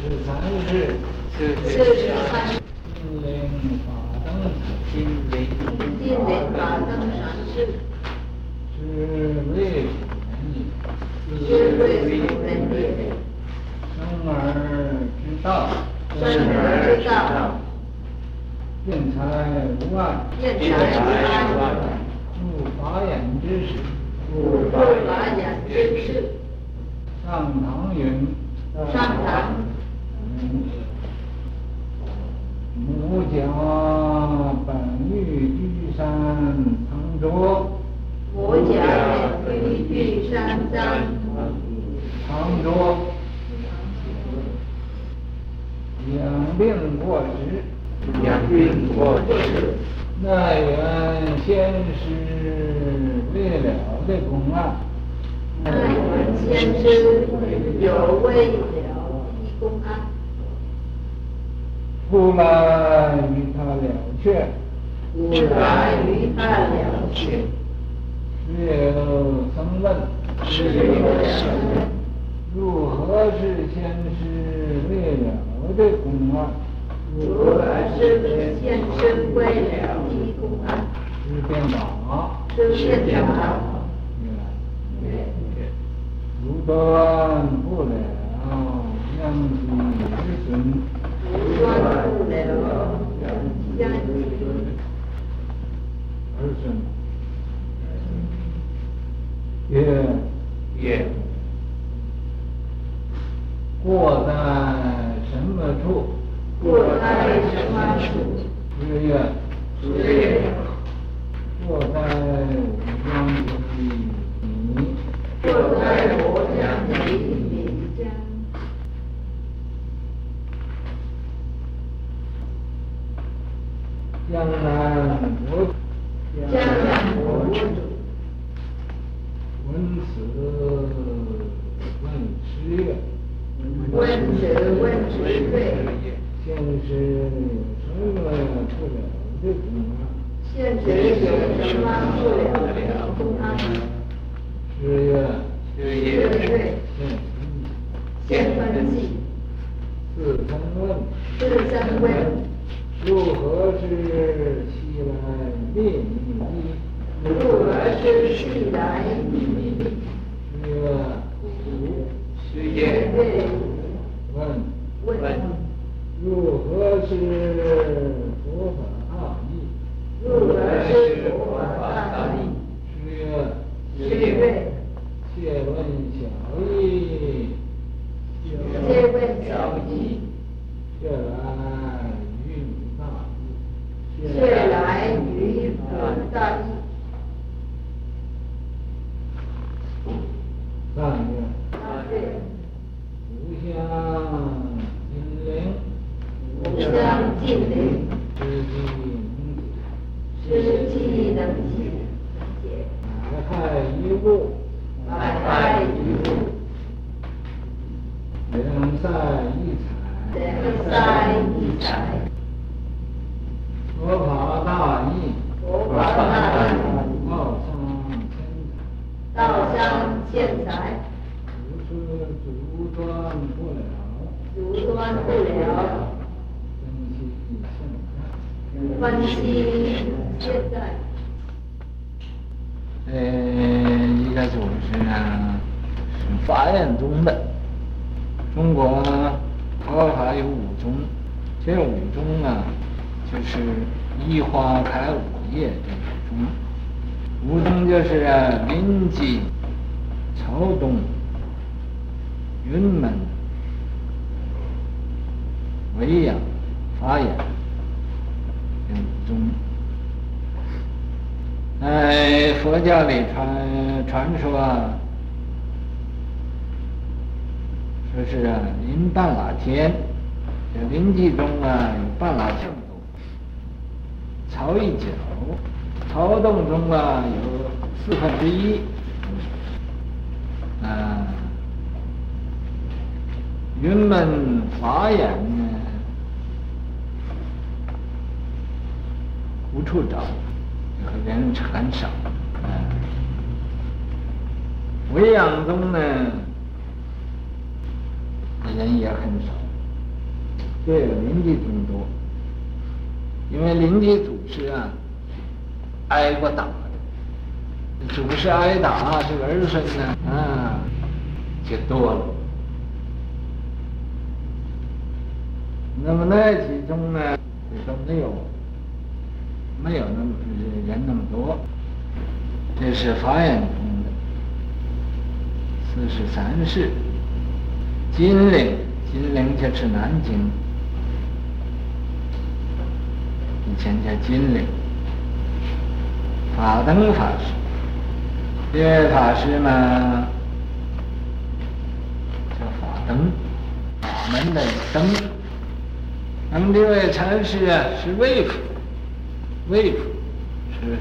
十三世，四十三世，金陵法灯，金陵金陵法灯禅师，是为是为古人也，生而知道，生而知道，辩才无碍，辩才无碍，悟法眼之识，悟法眼之识，上堂云，上堂。母家本欲居山藏拙，母家本于居山藏拙，养病过时，养病过时，奈缘先师为了的公案，奈缘先师有为了的公案。复来与他了却，不来与他了却。时有生问，时有生问，如何是先师未了的公案？如何是先师未了的公案？是辩答，是辩答。如断不了，将其儿孙。如断不了，将其儿孙。曰曰过在什么处？过在什么处？是曰是曰过在米。过在我将其米浆。江南国主，江南国主，闻此问师曰：闻此问师曰：先师有什么不了的公案？先师有什么不了的公案？师曰：师曰：先分记。自曾问。自曾问。如何是昔来灭你衣？如何是昔来灭你衣？师曰：师曰：问。问。如何是佛法大义？如何是佛法大义？师曰：师曰：切问小义。切问小义。切来与你大义。切来与你大义。三曰。三曰。吾向金陵。吾向金陵。知机能解。知机能解。百害一物。百害一物。两塞一财。两塞一财。佛法大义。佛法大义。道上千载。道上千载。如是阻断不了。阻断不了。分析现在。呃，一个组织呢，是法眼宗的。中国佛法有五宗，这五宗呢，就是一花开五叶这五宗。五宗就是临济、曹洞、云门、唯养、法眼这五宗。在佛教里传传说啊，说是啊，临半拉天，这临济中啊有半拉净土，曹一角，曹洞中啊有四分之一，啊，云门法眼呢无处找。人很少，嗯，维养宗呢，人也很少，对，临济宗多，因为临济祖师啊，挨过打的，祖师挨打，这个儿孙呢，啊，就多了。那么那几宗呢，也都没有，没有那么人那么多。这是法眼宗的四十三世，金陵，金陵就是南京。以前叫金陵，法灯法师，这位法师嘛，叫法灯，法门的灯。那么这位禅师啊，是魏府，魏府是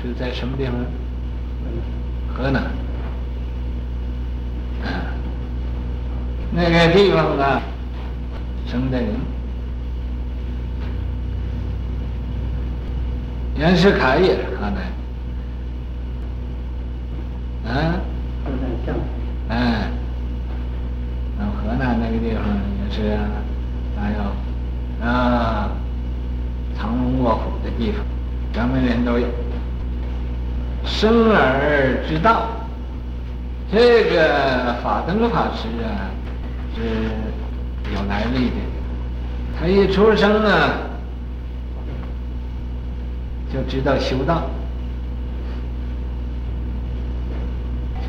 是在什么地方？河南。啊，那个地方啊，生的人。袁世凯也是河南，啊，河南省，哎，那河南那个地方也是，还有啊，藏龙卧虎的地方，什么人都有。生而之道，这个法灯法师啊，是有来历的。他一出生啊。就知道修道，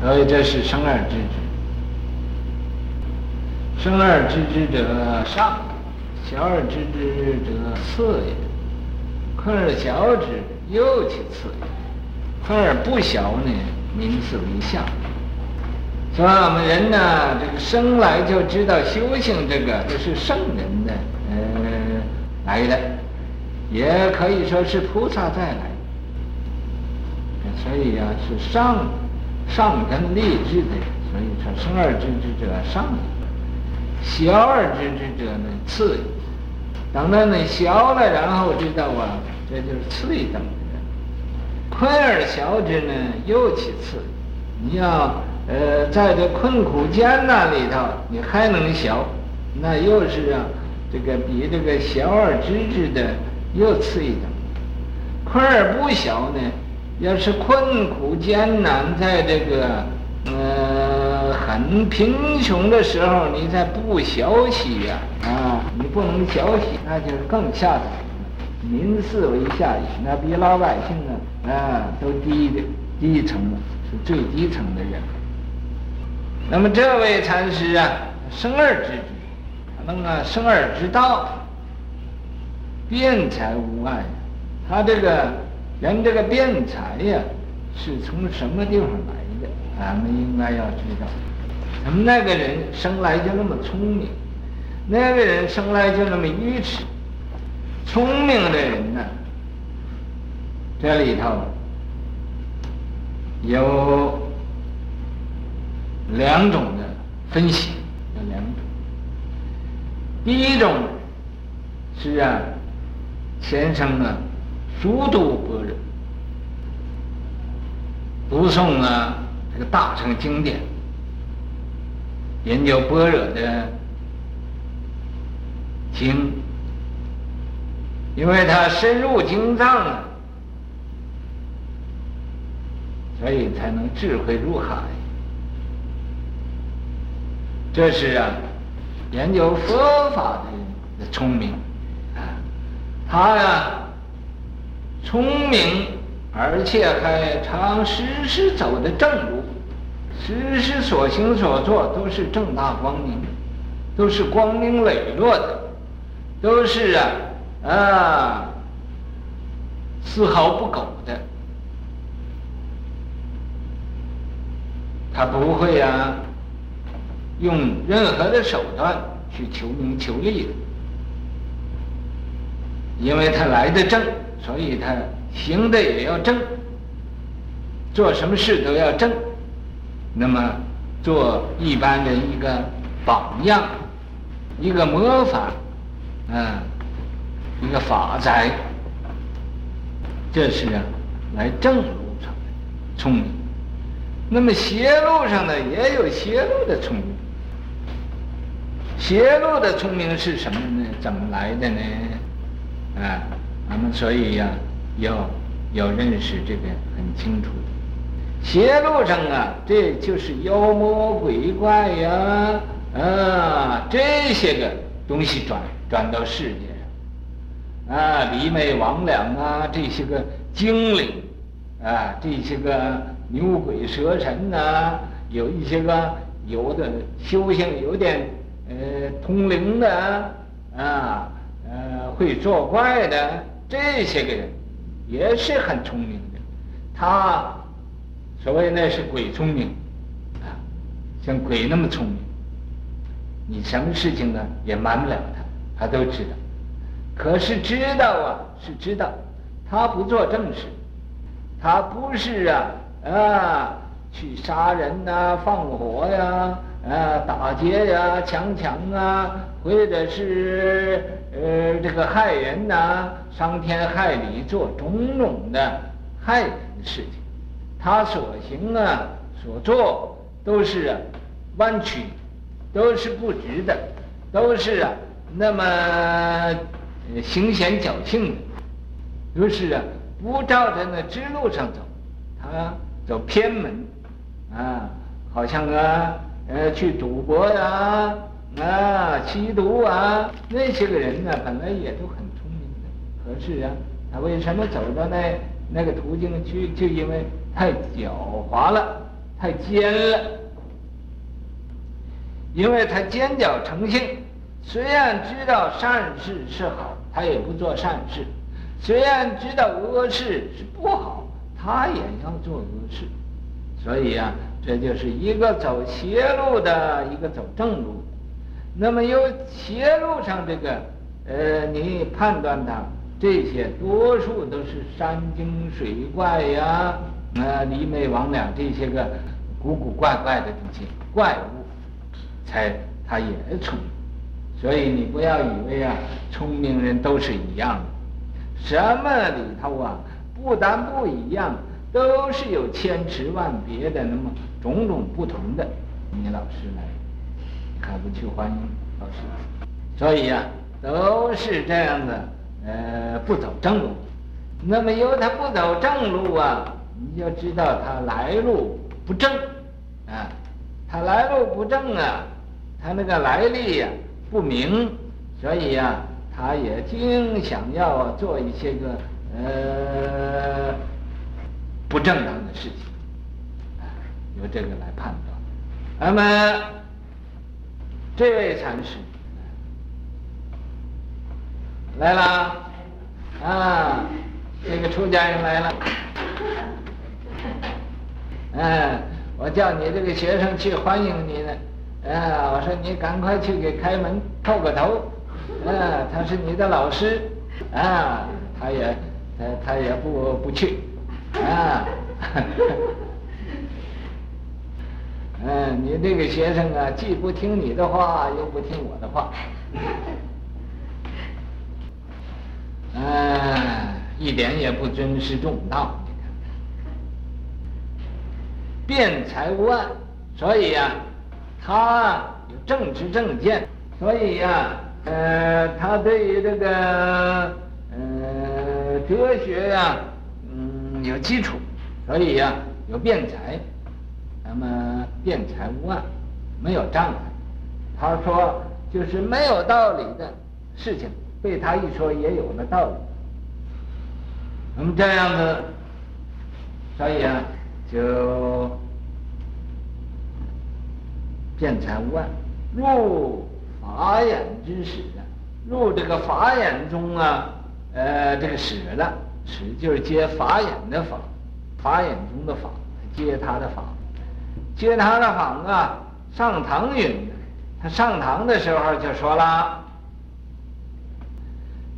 所以这是生而知之。生而知之者上，小而知之者次也。坤而小之，又其次也。坤而不小呢，名次为下。所以我们人呢，这个生来就知道修行，这个这是圣人的，呃，来的。也可以说是菩萨再来，所以啊是上上根立志的，所以说生而知之者上也，晓而知之者呢次也。等到你晓了，然后知道啊，这就是次一等的人。困而晓之呢，又其次。你要呃在这困苦艰难里头，你还能晓，那又是啊这个比这个小而知之的。又次一等，困而不小呢？要是困苦艰难，在这个呃很贫穷的时候，你再不晓息呀，啊，你不能晓息，那就是更下等了。民四为下也，那比老百姓呢啊都低的低层了，是最低层的人。那么这位禅师啊，生而知之，能啊生而知道。辩才无碍，他这个人这个辩才呀，是从什么地方来的？咱们应该要知道。咱们那个人生来就那么聪明，那个人生来就那么愚痴。聪明的人呢，这里头有两种的分析，有两种。第一种是啊。先生啊，熟读般若，读诵啊这个大乘经典，研究般若的经，因为他深入经藏啊，所以才能智慧入海。这是啊，研究佛法的聪明。啊他呀，聪明，而且还常时时走的正路，时时所行所做都是正大光明，都是光明磊落的，都是啊啊，丝毫不苟的。他不会啊，用任何的手段去求名求利的。因为他来的正，所以他行的也要正，做什么事都要正。那么，做一般人一个榜样，一个模范，嗯，一个法载，这是啊，来正路上的聪明。那么邪路上呢，也有邪路的聪明。邪路的聪明是什么呢？怎么来的呢？啊，咱们所以呀、要要认识这个很清楚。邪路上啊，这就是妖魔鬼怪呀，啊，这些个东西转转到世界上，啊，魑魅魍魉啊，这些个精灵，啊，这些个牛鬼蛇神呐、啊，有一些个有的修行有点呃通灵的啊，呃会作怪的这些个人，也是很聪明的，他。所谓那是鬼聪明，啊，像鬼那么聪明，你什么事情呢也瞒不了他，都知道。可是知道啊是知道，他不做正事，他不是啊啊去杀人呐、放火呀、啊、打劫呀、强抢啊，或者是呃这个害人呐、伤天害理，做种种的害人的事情。他所行啊，所做都是啊，弯曲，都是不直的，都是啊，那么行险侥幸的，于是啊，不照着那直路上走，他走偏门，啊，好像啊，呃，去赌博呀，啊，吸毒啊，那些个人呢，本来也都很聪明的，可是啊，他为什么走到那那个途径去？就因为。太狡猾了，太奸了，因为他奸狡成性。虽然知道善事是好，他也不做善事；虽然知道恶事是不好，他也要做恶事。所以啊，这就是一个走邪路的，一个走正路。那么由邪路上这个，呃，你判断他这些多数都是山精水怪呀。啊，魑魅魍魉这些个古古怪怪的东西怪物，才他也聪明，所以你不要以为啊，聪明人都是一样的，什么里头啊，不但不一样，都是有千差万别的，那么种种不同的。你老师来，你还不去欢迎老师？所以呀、啊，都是这样的，呃，不走正路。那么由他不走正路啊。你就知道他来路不正，啊，他来路不正啊，他那个来历呀不明，所以呀，他也经想要做一些个呃不正当的事情，啊，由这个来判断。那么这位禅师来了，啊，这个出家人来了。嗯，我叫你这个学生去欢迎你呢。啊，我说你赶快去给开门叩个头。嗯，他是你的老师。啊，他也，他他也不不去。啊，嗯，你这个学生啊，既不听你的话，又不听我的话。嗯，一点也不尊师重道。辩才无碍，所以呀、啊，他有正知正见，所以呀、呃，他对于这个呃哲学呀、嗯，有基础，所以呀、有辩才，那么辩才无碍，没有障碍。他说，就是没有道理的事情，被他一说也有了道理。那么这样子，所以啊。就辩才无碍，入法眼之始啊，入这个法眼中啊，呃，这个始了，始就是接法眼的法，法眼中的法，接他的法，接他的法啊。上堂云，他上堂的时候就说了，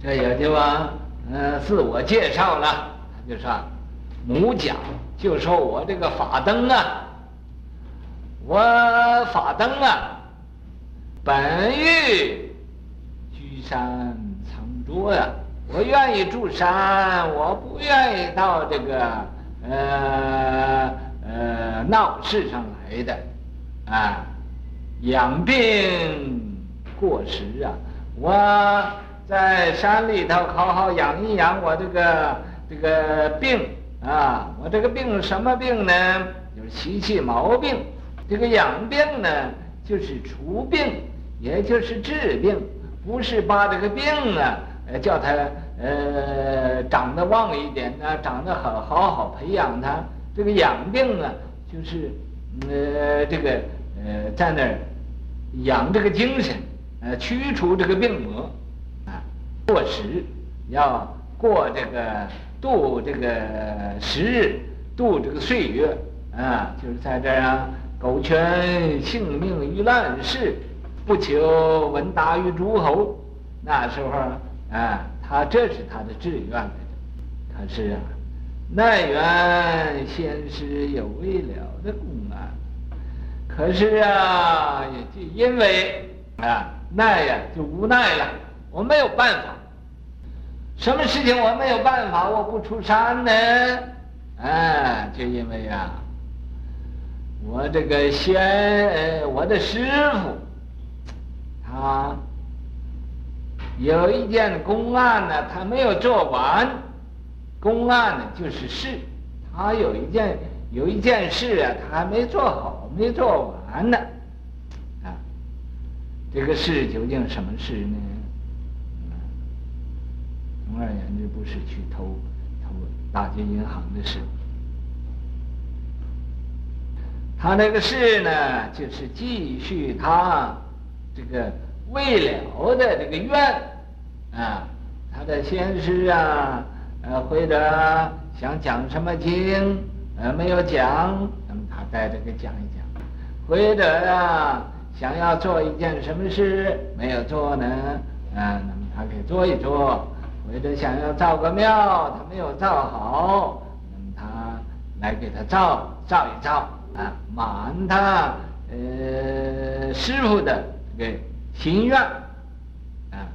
这也就啊，呃，自我介绍了，他就说，母讲。就说我这个法灯啊，我法灯啊，本欲居山藏拙呀，我愿意住山，我不愿意到这个呃呃闹市上来的，啊，养病过时啊！我在山里头好好养一养我这个这个病啊！我这个病什么病呢？就是习气毛病。这个养病呢，就是除病，也就是治病，不是把这个病啊，呃，叫它呃长得旺一点啊，长得好，好好培养它。这个养病呢，就是呃这个呃在那儿养这个精神，呃驱除这个病魔，啊过时要过这个度这个时日，度这个岁月啊，就是在这儿啊，苟全性命于乱世，不求闻达于诸侯。那时候啊，他这是他的志愿来的，可是啊。奈缘先师有未了的公案，可是啊，也就因为啊奈呀，就无奈了，我没有办法。什么事情我没有办法，我不出山呢？哎，就因为呀，我这个先，呃我的师傅，他有一件公案呢，他没有做完。公案呢，就是事，他有一件有一件事啊，他还没做好，没做完呢，啊，这个事究竟什么事呢？总而言之，不是去偷偷大金银行的事，他那个事呢，就是继续他这个未了的这个愿啊，他的先师啊。呃，或者想讲什么经，呃，没有讲，那么他带着给讲一讲；或者啊，想要做一件什么事，没有做呢，啊，那么他给做一做；或者想要造个庙，他没有造好，那么他来给他造造一造，啊，满他呃师傅的这个心愿，啊，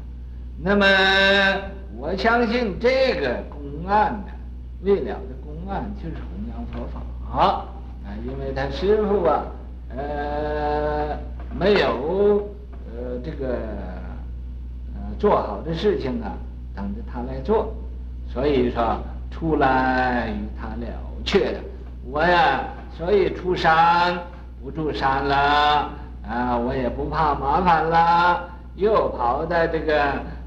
那么我相信这个。公案的未了的公案就是弘扬佛法啊，因为他师傅啊，呃，没有呃这个呃做好的事情啊，等着他来做，所以说出来与他了却的。我呀，所以出山不住山了啊，我也不怕麻烦了，又跑到这个。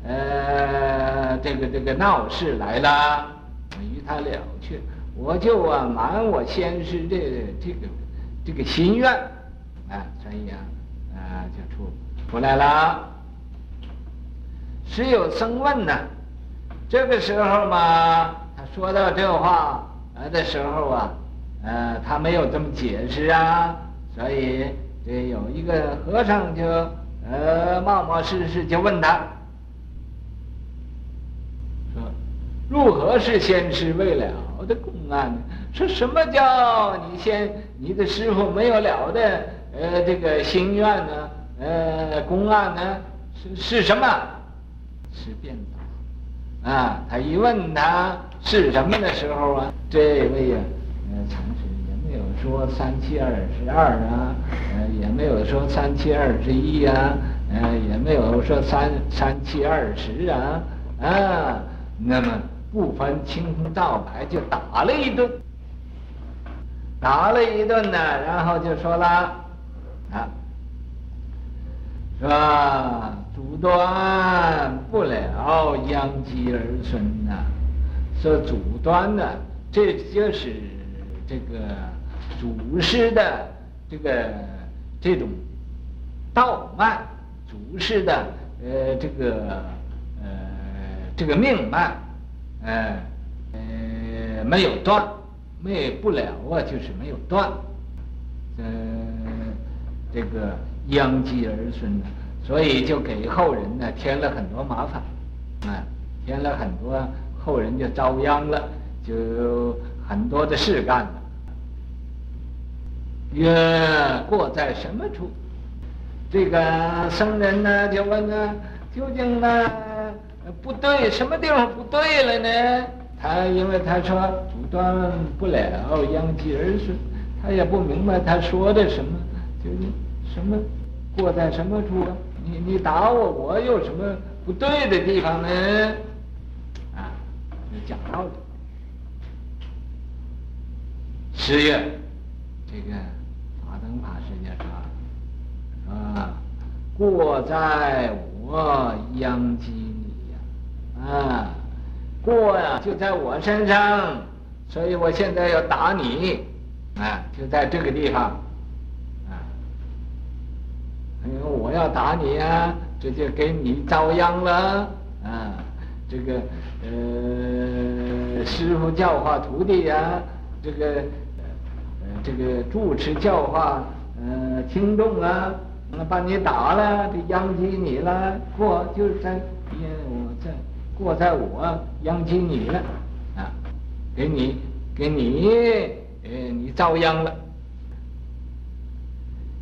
呃，这个这个闹市来了，我与他了却，我就啊满我先师这这个这个心愿，啊，所以啊啊就出出来了。时有僧问呢，这个时候嘛，他说到这话来的时候啊，呃，他没有这么解释啊，所以这有一个和尚就呃冒冒失失就问他。说如何是先师未了的公案呢？说什么叫你先你的师傅没有了的呃这个心愿呢？呃公案呢？是是什么？是变法啊！他一问他是什么的时候啊，这位呀、啊，呃有说三七二十二啊，呃也没有说三七二十一啊，呃也没有说三三七二十啊啊，那么。不分青红皂白就打了一顿，打了一顿呢，然后就说了，啊，是吧？阻断不了，殃及儿孙呐。说阻断呢，这就是这个祖师的这个这种道脉，祖师的呃这个呃这个命脉。哎，呃，没有断，没不了啊，就是没有断。呃，这个殃及儿孙呢，所以就给后人呢添了很多麻烦，啊，添了很多后人就遭殃了，就很多的事干了。曰，过在什么处？这个僧人呢就问呢，究竟呢？不对，什么地方不对了呢？他因为他说阻断不了，殃及儿孙，他也不明白他说的什么，就是什么过在什么处啊？你你打我，我有什么不对的地方呢？啊，就讲道理。十月，这个法灯法师就说：“啊，啊过在我殃及你呀，啊，过呀就在我身上，所以我现在要打你，啊，就在这个地方，啊，因为我要打你呀，这就给你遭殃了，啊，这个呃，师傅教化徒弟呀，这个。”呃这个主持教化，呃，听众啊，那把你打了，就殃及你了，过就是在，因我在过在我殃及你了，啊，给你给你，呃，你遭殃了。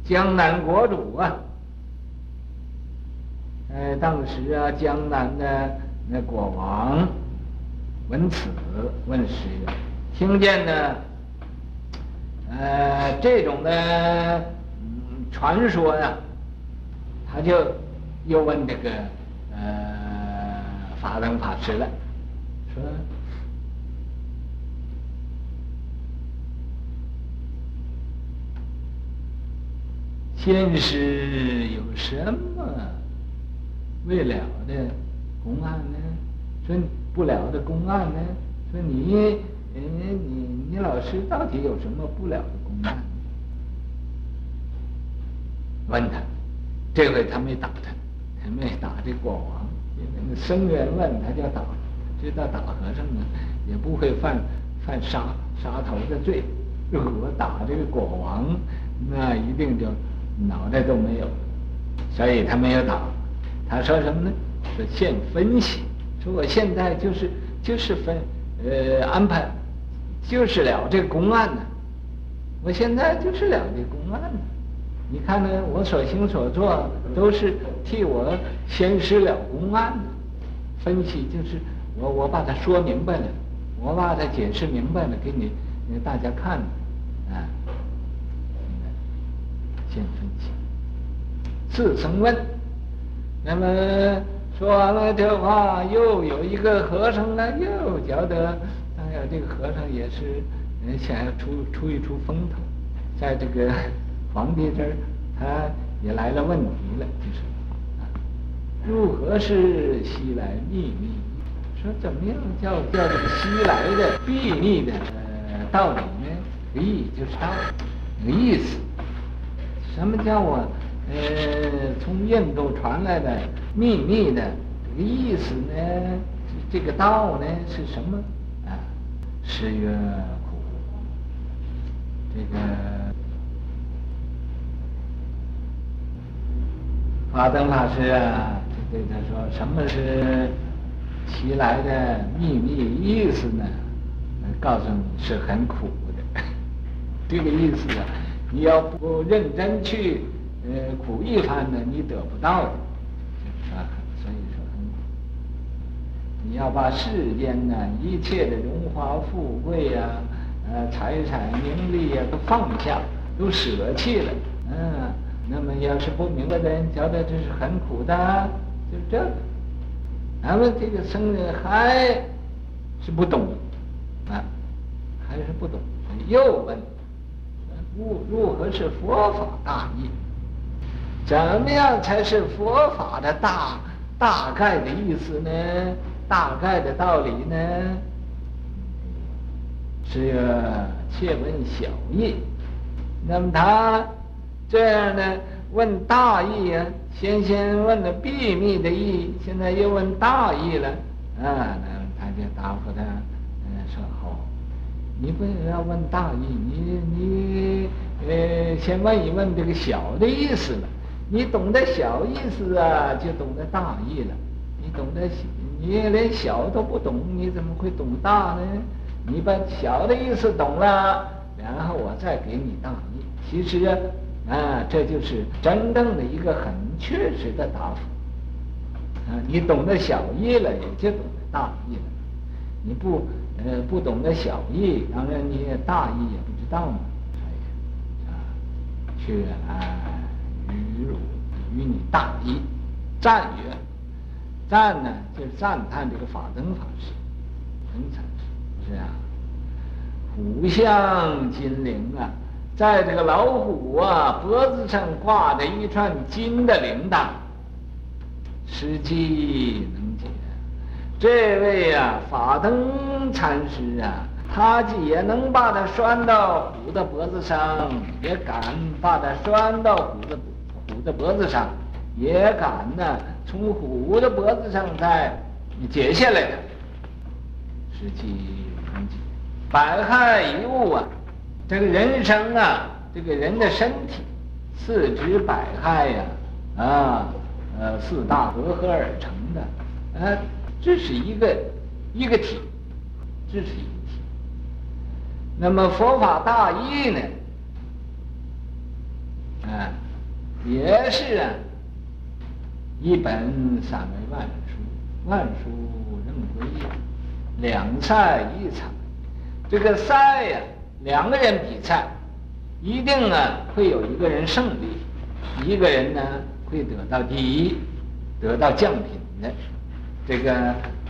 江南国主啊，呃，当时啊，江南的那国王闻此问师：听见呢？呃，这种的传说呀，他就又问这个呃法灯法师了，说先师有什么未了的公案呢？说不了的公案呢？说你。你，你你老师到底有什么不了的公案？问他，这回他没打他，他没打这国王，因为僧人问他就打，知道打和尚呢也不会犯犯杀杀头的罪，如果打这个国王，那一定就脑袋都没有，所以他没有打。他说什么呢？说现分析，说我现在就是就是分呃安排。就是了这个公案呢，我现在就是了这公案呢。你看呢，我所行所做都是替我先师了公案的。分析就是我我把它说明白了，我把它解释明白了，给你给大家看，啊，先分析。四僧问，那么说完了这话，又有一个和尚呢，又觉得哎呀。这个和尚也是，嗯，想要出出一出风头，在这个皇帝这儿，他也来了问题了，就是啊，如何是西来秘密？说怎么样叫叫这个西来的秘密的呃道理呢？意就是道，那个意思。什么叫我呃从印度传来的秘密的这个意思呢？这个道呢是什么啊？十月苦，这个法灯法师啊，就对他说：“什么是其来的秘密意思呢？告诉你是很苦的，这个意思啊，你要不认真去呃苦一番呢，你得不到的。”所以说很你要把世间呢一切的荣华富贵呀、呃财产名利呀、啊、都放下，都舍弃了，嗯，那么要是不明白的人，觉得这是很苦的，就这个。那么这个僧人还是不懂，啊，还是不懂，又问，如如何是佛法大义？怎么样才是佛法的大大概的意思呢？大概的道理呢，是要切问小义。那么他这样呢，问大义啊，先先问了秘密的义，现在又问大义了啊。那他就答复他，嗯，说好，你不要问大义，你你呃，先问一问这个小的意思了。你懂得小意思啊，就懂得大义了。你懂得。你连小都不懂，你怎么会懂大呢？你把小的意思懂了，然后我再给你大义。其实啊，啊，这就是真正的一个很确实的答复。啊，你懂得小义了，也就懂得大义了。你不呃不懂得小义，当然你也大义也不知道嘛。所以啊，却与汝与你大义。赞曰，赞呢就是赞叹这个法灯法师，灯禅师是啊。虎相金铃啊，在这个老虎啊脖子上挂着一串金的铃铛，时机能解。这位啊法灯禅师啊。他既也能把它拴到虎的脖子上，也敢把它拴到虎的虎的脖子上，也敢呢从虎的脖子上再解下来的。实际很解，百害一物啊，这个人生啊，这个人的身体，四肢百骸呀，啊，呃，四大和合而成的，呃，这是一个一个体，这是一个体。那么佛法大义呢？啊，也是啊，一本三为万书，万书任归，两菜一采。这个赛呀，两个人比赛，一定呢会有一个人胜利，一个人呢会得到第一，得到奖品的。这个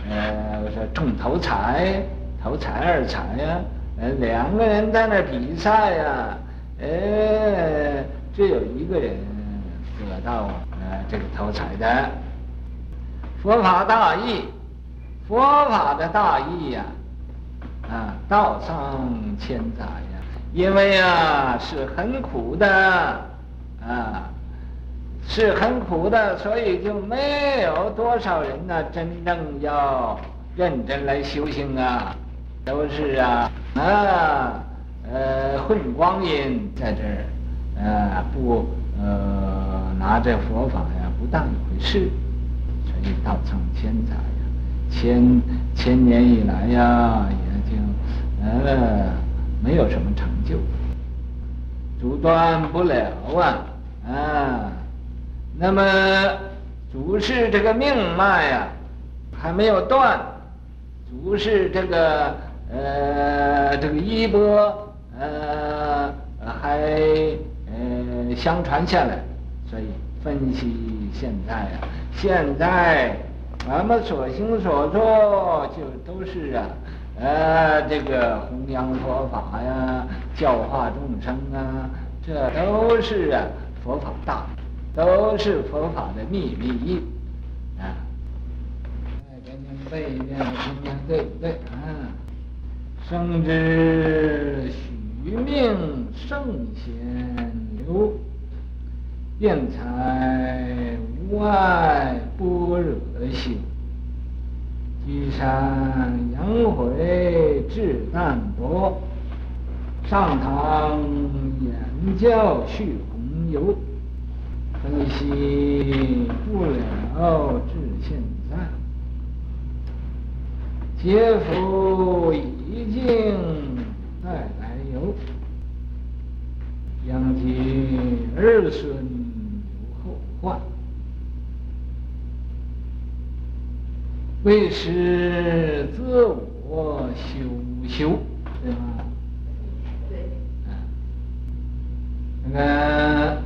呃，我说中头彩，头彩二彩呀。呃，两个人在那比赛呀、啊，呃，只有一个人得到呃这个头彩的。佛法大义，佛法的大义呀，啊道上千载呀，因为啊是很苦的，啊，是很苦的，所以就没有多少人呢真正要认真来修行啊。都是啊啊呃混光阴在这儿，呃不呃拿这佛法呀不当一回事，所以道上千载呀，千千年以来呀呃没有什么成就，阻断不了啊。啊，那么主是这个命脉呀还没有断，主是这个。呃，这个衣钵，呃，还呃相传下来，所以分析现在啊，现在俺们所行所做就都是啊，呃，这个弘扬佛法呀，教化众生啊，这都是啊佛法大，都是佛法的秘密啊。再给你背一遍，今天对不对啊？生之许命圣贤流，辩才无碍般若心，居山阳晦至淡泊，上堂演教去弘游，分析不了至现在，劫福已经带来由，殃及儿孙有后患，为师自我修修，对吗？对。啊，那个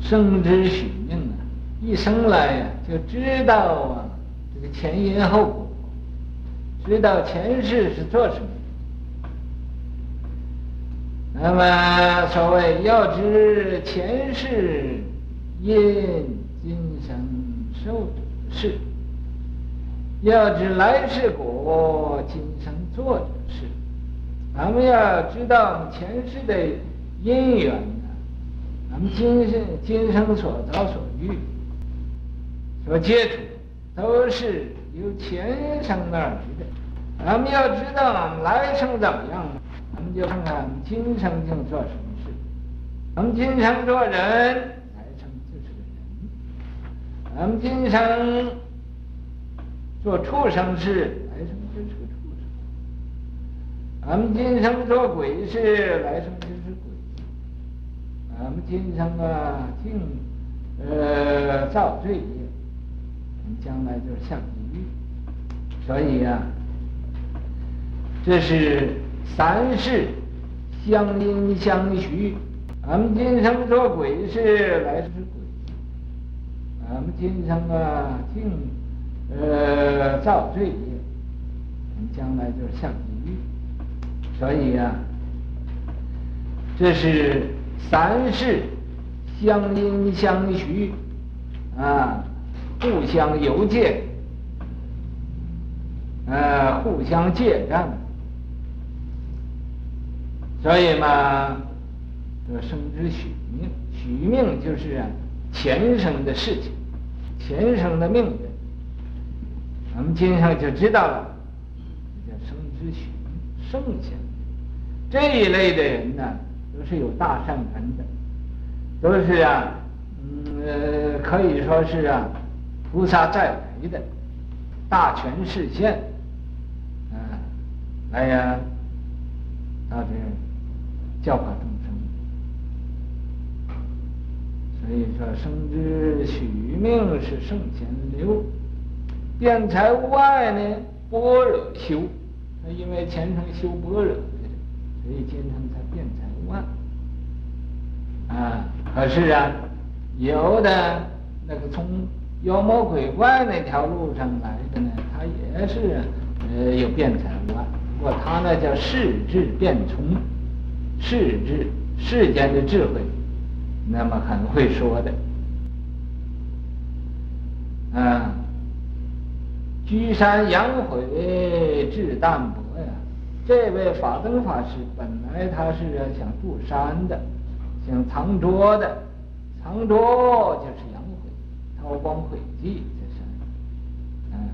生之许命啊，一生来呀就知道啊，这个前因后果。知道前世是做什么，那么所谓要知前世因，今生受者是；要知来世果，今生做者是。咱们要知道前世的因缘呢，咱们今生今生所遭所遇、所接触，都是由前生那儿来的。咱们要知道俺们来生怎么样，咱们就看看今生竟做什么事。咱们今生做人，来生就是个人；咱们今生做畜生事，来生就是个畜生；咱们今生做鬼事，来生就是鬼；咱们今生啊，竟呃造罪业，将来就是下地狱。所以、啊。这是三世相因相续，俺们今生做鬼事，来世是鬼；今生啊，净呃造罪业，你将来就是下地狱。所以啊，这是三世相因相续啊，互相有借，呃，互相借账。所以嘛，这生之许命，许命就是啊。前生的事情，前生的命运，我们今生就知道了。这叫生之许命，圣贤这一类的人呢，都是有大善根的，都是啊，嗯、可以说是啊，菩萨再来的，大权示现，啊，来呀，到这教化众生。所以说，生之许命是圣贤流，辩才无碍呢，般若修。他因为前生修般若，所以今生才辩才无碍。啊，可是啊，有的那个从妖魔鬼怪那条路上来的呢，他也是呃有辩才无碍，不过他那叫世智辩聪，世智世间的智慧。那么很会说的，啊，居山养晦志淡泊呀。这位法灯法师本来他是想住山的，想藏拙的，藏拙就是阳晦，韬光晦迹这是，嗯，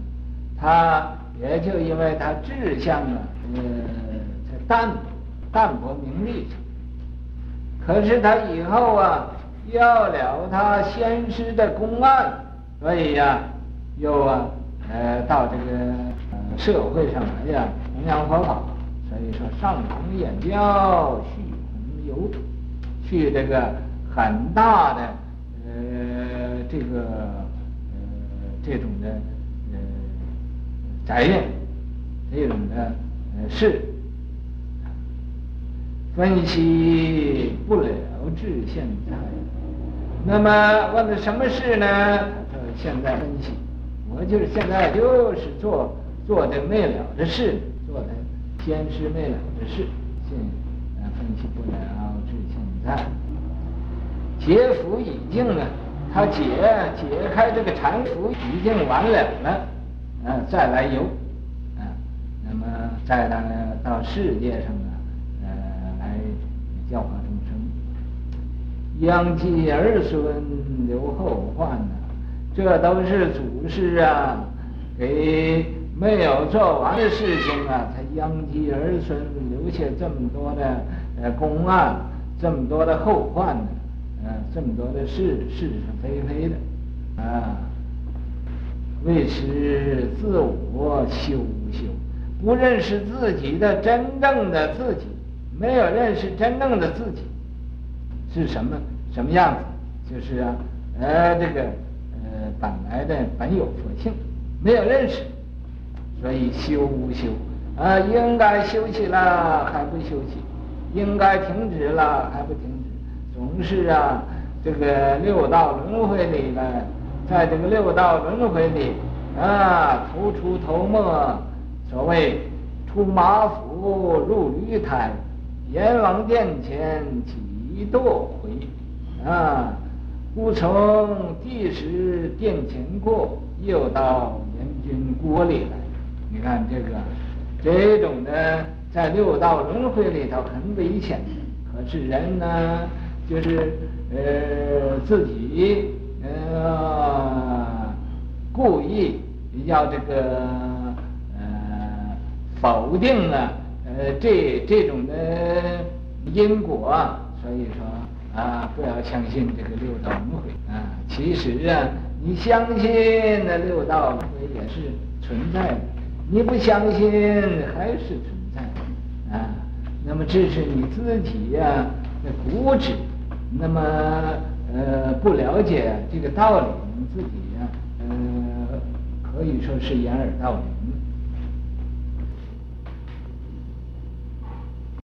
他也就因为他志向啊，呃，在淡淡泊名利。可是他以后啊，要了他先师的公案，所以呀、又啊，呃，到这个呃社会上来呀，弘扬佛法。所以说，上弘演教，续弘游，去这个很大的呃这个呃这种的呃宅院，这种的呃事。分析不了至现在，那么问的什么事呢？呃现在分析，我就是现在就是做做的没了的事，做的先师没了的事，现呃分析不了至现在。解缚已尽了，他解解开这个缠缚已经完了了，嗯、再来游，啊、那么再来到世界上呢？教化众生，殃及儿孙留后患呐、啊，这都是祖师啊，给没有做完的事情啊，才殃及儿孙留下这么多的呃公案，这么多的后患呢，啊，这么多的是是是非非的，啊，为此自我修修，不认识自己的真正的自己。没有认识真正的自己是什么什么样子，就是啊，呃，这个，本来的本有佛性，没有认识，所以修无修啊，应该休息了还不休息，应该停止了还不停止，总是啊，这个六道轮回里呢，在这个六道轮回里啊，头出头没，所谓出马府入驴胎。阎王殿前几多回，啊！忽从地时殿前过，又到阎君国里来。你看这个，这种的在六道轮回里头很危险。可是人呢，就是呃自己呃故意要这个呃否定了。呃，这这种的因果，所以说啊，不要相信这个六道轮回啊。其实啊，你相信那六道轮回也是存在的，你不相信还是存在的啊。那么这是你自己呀的固执，那么呃不了解这个道理，你自己呀呃可以说是掩耳盗铃。